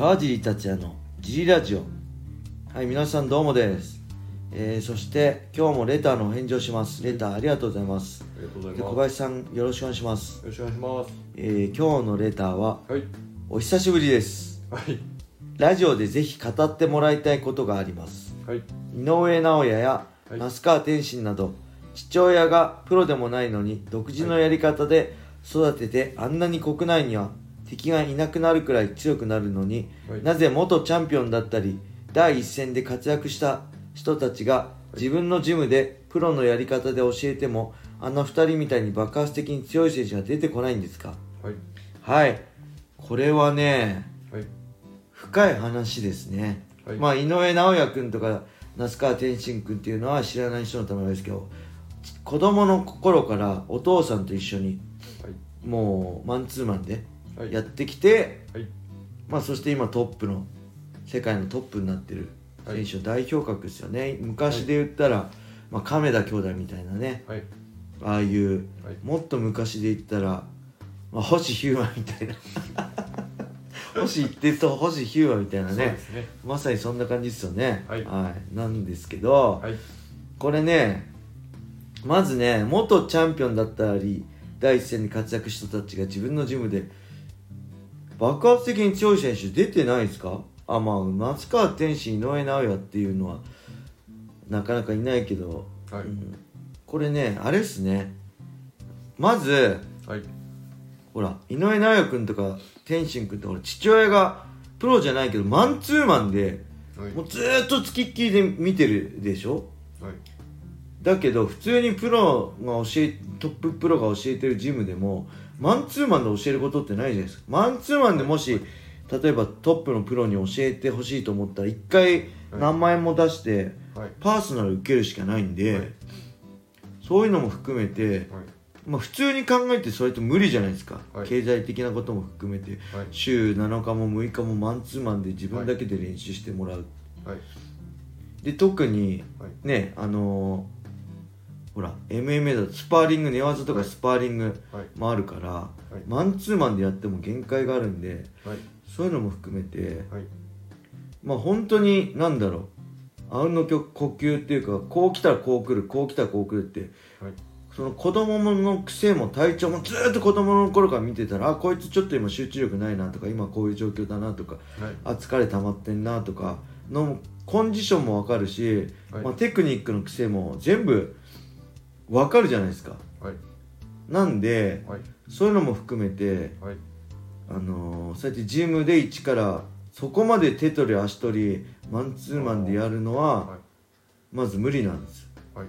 川尻達也のジリラジオはい皆さんどうもです、えー、そして今日もレターの返事をしますレターありがとうございますありがとうございます。林さんよろしくお願いします、よろしくお願いします。えー、今日のレターははい。お久しぶりですはい。ラジオでぜひ語ってもらいたいことがありますはい。井上尚弥やはい那須川天心など父親がプロでもないのに独自のやり方で育ててあんなに国内には敵がいなくなるくらい強くなるのに、はいなぜ元チャンピオンだったり第一線で活躍した人たちが自分のジムでプロのやり方で教えてもあの二人みたいに爆発的に強い選手が出てこないんですか？はい。はいこれはねはい。深い話ですね、はいまあ井上尚弥君とか那須川天心君っていうのは知らない人のためですけど子供の頃からお父さんと一緒にはい。もうマンツーマンではい。やってきて、はい。まあ、そして今トップの世界のトップになってる選手の代表格ですよね、昔で言ったら、まあ、亀田兄弟みたいなねはい。ああいうはい。もっと昔で言ったら、まあ、星ヒューマンみたいな 星一徹と星ヒューマンみたいなねね。まさにそんな感じですよねはいなんですけど、はい。これねまずね元チャンピオンだったり第一線に活躍した人たちが自分のジムで爆発的に強い選手出てないですか？あまあ松川天心井上尚弥っていうのはなかなかいないけど、はい。うんこれねあれですねまずはい。ほら井上尚弥君とか天心君って父親がプロじゃないけどマンツーマンではい。もうずーっとつきっきりで見てるでしょ？はい。だけど普通にプロが教えトッププロが教えてるジムでもマンツーマンで教えることってないじゃないですかマンツーマンでもし例えばトップのプロに教えてほしいと思ったら1回何万円も出してはい。パーソナル受けるしかないんで、はいそういうのも含めて、はい。まあ、普通に考えてそれって無理じゃないですか、はい経済的なことも含めてはい。週7日も6日もマンツーマンで自分だけで練習してもらう、はい。で特にはい。ねあのーほら MMA だとスパーリング寝技とかスパーリングはい。もあるから、はい。マンツーマンでやっても限界があるんではい。そういうのも含めてはい。まあ本当に何だろうあうんの呼吸っていうかこう来たらこう来るこう来たらこう来るってはい。その子供の癖も体調もずーっと子供の頃から見てたらあこいつちょっと今集中力ないなとか今こういう状況だなとかはい。あ疲れ溜まってんなとかのコンディションも分かるし、はいまあ、テクニックの癖も全部分かるじゃないですかはい。なんではい。そういうのも含めて、はい。あのーそうやってジムで一からそこまで手取り足取りマンツーマンでやるのははい。まず無理なんですはい。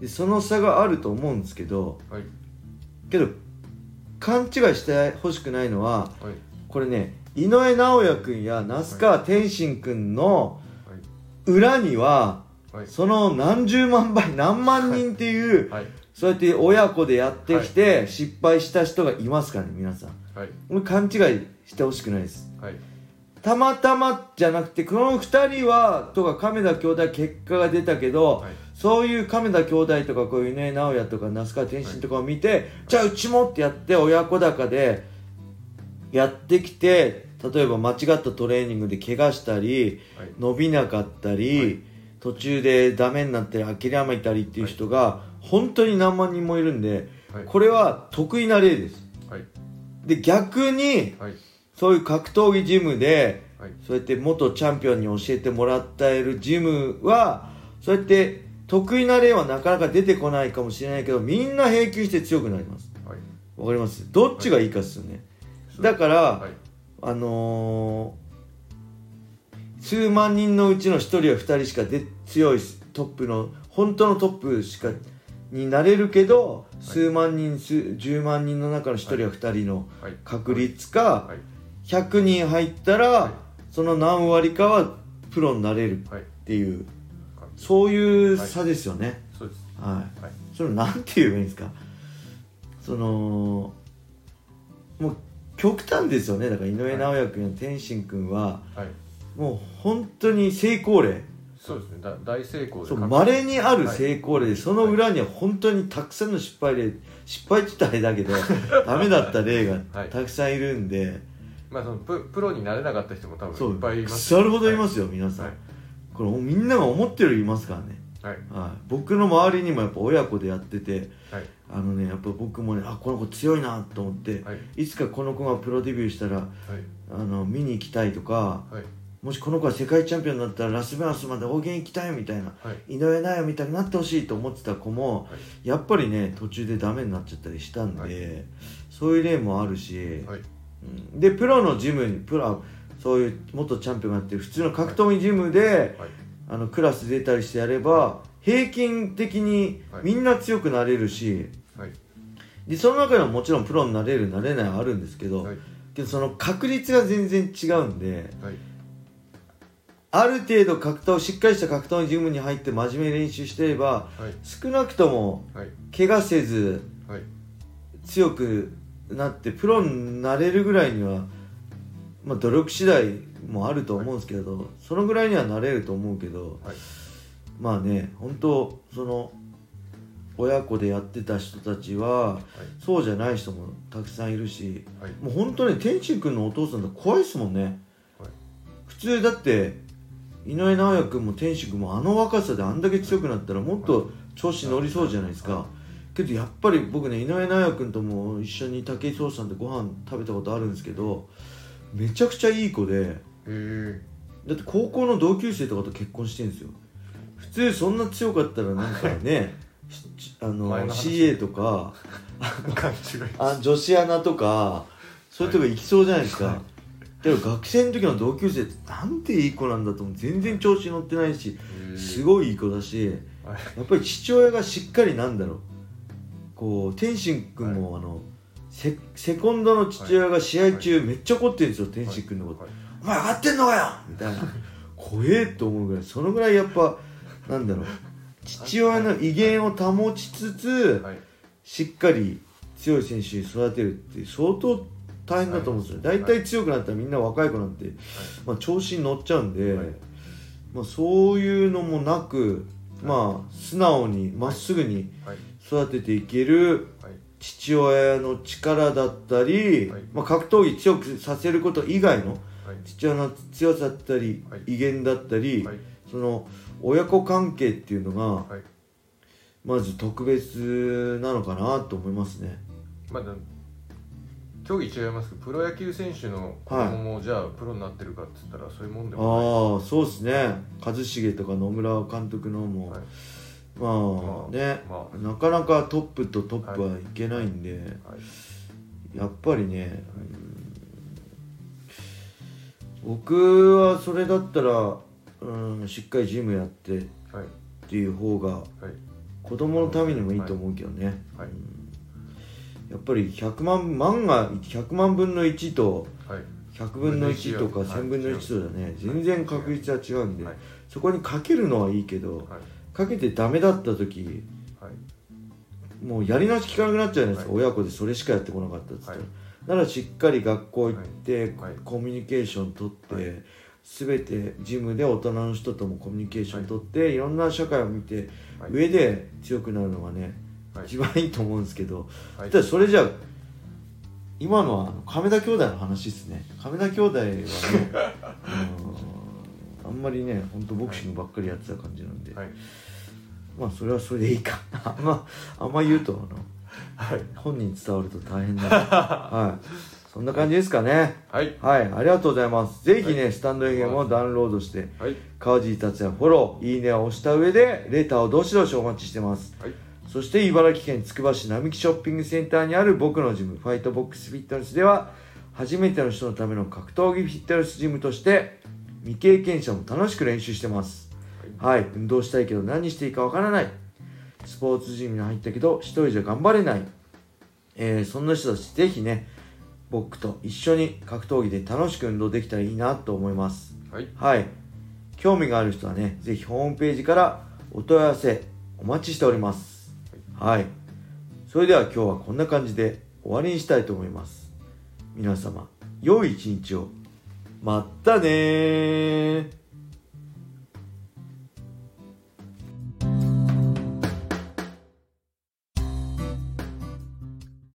でその差があると思うんですけどはい。けど勘違いしてほしくないのははい。これね井上尚弥君や那須川天心君のはい。裏にははい。その何十万倍何万人っていうはい。そうやって親子でやってきはて失敗した人がいますからね皆さんはい。これ勘違いしてほしくないですはい。たまたまじゃなくてこの2人はとか亀田兄弟結果が出たけど、はい。そういう亀田兄弟とかこういうね直哉とか那須川天心とかを見て、じゃあうちもってやって親子高でやってきて例えば間違ったトレーニングで怪我したりはい。伸びなかったり、はい途中でダメになったり諦めたりっていう人が本当に何万人もいるんではい。これは得意な例ですはい。で逆にはい。そういう格闘技ジムではい。そうやって元チャンピオンに教えてもらったいるジムはそうやって得意な例はなかなか出てこないかもしれないけどみんな平均して強くなりますはい。わかります？どっちがいいかっすよね、だから、はい。あのー数万人のうちの1人や2人しかで強いトップの本当のトップしかになれるけど、数万人数10万人の中の1人や2人のはい。確率か、はい。100人入ったら、はいその何割かはプロになれるっはい。ていうそういう差ですよねそうです。はい、はい。それをなんて言えばいいんですか？そのもう極端ですよねだから井上尚弥君や天心君ははい。もう本当に成功例。そうですね。だ大成功でそう確稀にある成功例。で、その裏には本当にたくさんの失敗例失敗自体だけど ダメだった例がはい。たくさんいるんで、まあそのププロになれなかった人も多分いっぱいいます。腐るほどいますよ、皆さん、はいこれみんなが思ってるよりいますからね、はい。はい、僕の周りにもやっぱ親子でやっててはい。あのねやっぱ僕もねあこの子強いなと思って、はい。い、つかこの子がプロデビューしたらはい。あの見に行きたいとかはいもしこの子が世界チャンピオンになったらラスベガスまで応援行きたいみたいなはい。井上尚弥みたいになってほしいと思ってた子もはい。やっぱりね途中でダメになっちゃったりしたんで、はい。そういう例もあるし、でプロのジムにプロそういう元チャンピオンがあって普通の格闘技ジムで、はい。あのクラス出たりしてやれば平均的にはい。みんな強くなれるし、はい。でその中でももちろんプロになれるなれないはあるんですけど、はい。けどその確率が全然違うんではいある程度格闘しっかりした格闘技ジムに入って真面目に練習していればはい。少なくともはい。怪我せずはい。強くなってプロになれるぐらいには、まあ、努力次第もあると思うんですけど、そのぐらいにはなれると思うけど、はい。まあね本当その親子でやってた人たちはそうじゃない人もたくさんいるしはい。もう本当に天心君のお父さんって怖いですもんね、はい。普通だって井上尚弥君も天心君もあの若さであんだけ強くなったらもっと調子乗りそうじゃないですか、はけどやっぱり僕ね井上尚弥君とも一緒に武井壮さんでご飯食べたことあるんですけどめちゃくちゃいい子でだって高校の同級生とかと結婚してるんですよ。普通そんな強かったらなんかね しあの前の話。CA とか あ女子アナとかそういうとこ行きそうじゃないですか、はいでも学生の時の同級生ってなんていい子なんだと思う全然調子乗ってないしすいごいいい子だしはい。やっぱり父親がしっかりなんだろう。こう天心君も、あのセセコンドの父親が試合中めっちゃ怒ってるんですよ、天心君のこと、はい。お前上がってんのかよ！みたいな。怖えと思うぐらいそのぐらいやっぱなんだろう。父親の威厳を保ちつつ、はい。しっかり強い選手に育てるって相当大変だと思うんですよ、はい。大体強くなったらみんな若い子なんて、まあ、調子に乗っちゃうんで、はい。まあ、そういうのもなく、まあ素直にまっすぐにはい。育てていけるはい。父親の力だったり、はい。まあ、格闘技強くさせること以外のはい。父親の強さだったり、はい。威厳だったり、はい。その親子関係っていうのがはい。まず特別なのかなと思いますね。まあだ競技違いますけどプロ野球選手の子供もじゃあプロになってるかっつったらそういうもんでもああそうですね。一茂とか野村監督のも、はい。まあ、まあね、まなかなかトップとトップはいけないんで、はい。やっぱりね、うん僕はそれだったら、うん、しっかりジムやってっはい。ていう方がはい。子供のためにもいいと思うけどね、はいやっぱり100万万が100万分の1とはい。100分の1とかはい。1000分の1とだね。全然確率は違うんで、はい。そこにかけるのはいいけどはい。かけてダメだった時はい。もうやり直し効かなくなっちゃうじゃないですか、はい。親子でそれしかやってこなかったっつったら、はい。ならしっかり学校行って、はい。コミュニケーション取って、はい。全てジムで大人の人ともコミュニケーション取って、い、ろんな社会を見て、はい上で強くなるのがね、はい一番いいと思うんですけど、はい。ただそれじゃあ今のは亀田兄弟の話ですね。亀田兄弟はね うんあんまりね本当ボクシングばっかりやってた感じなんで、はい。まあそれはそれでいいかあんまあんま言うとあのはい。本人に伝わると大変だ はい。そんな感じですかね。はい。はい。ありがとうございます。ぜひね、はい。スタンド FM をダウンロードしてはい。川尻達也フォローいいねを押した上でレターをどしどしお待ちしてます。はいそして茨城県つくば市並木ショッピングセンターにある僕のジムファイトボックスフィットネスでは初めての人のための格闘技フィットネスジムとして未経験者も楽しく練習してます。はい、運動したいけど何していいかわからない。スポーツジムに入ったけど一人じゃ頑張れない、えーそんな人たちぜひね僕と一緒に格闘技で楽しく運動できたらいいなと思います。はい。はい。興味がある人はねぜひホームページからお問い合わせお待ちしておりますはい。それでは今日はこんな感じで終わりにしたいと思います。皆様良い一日を。まったね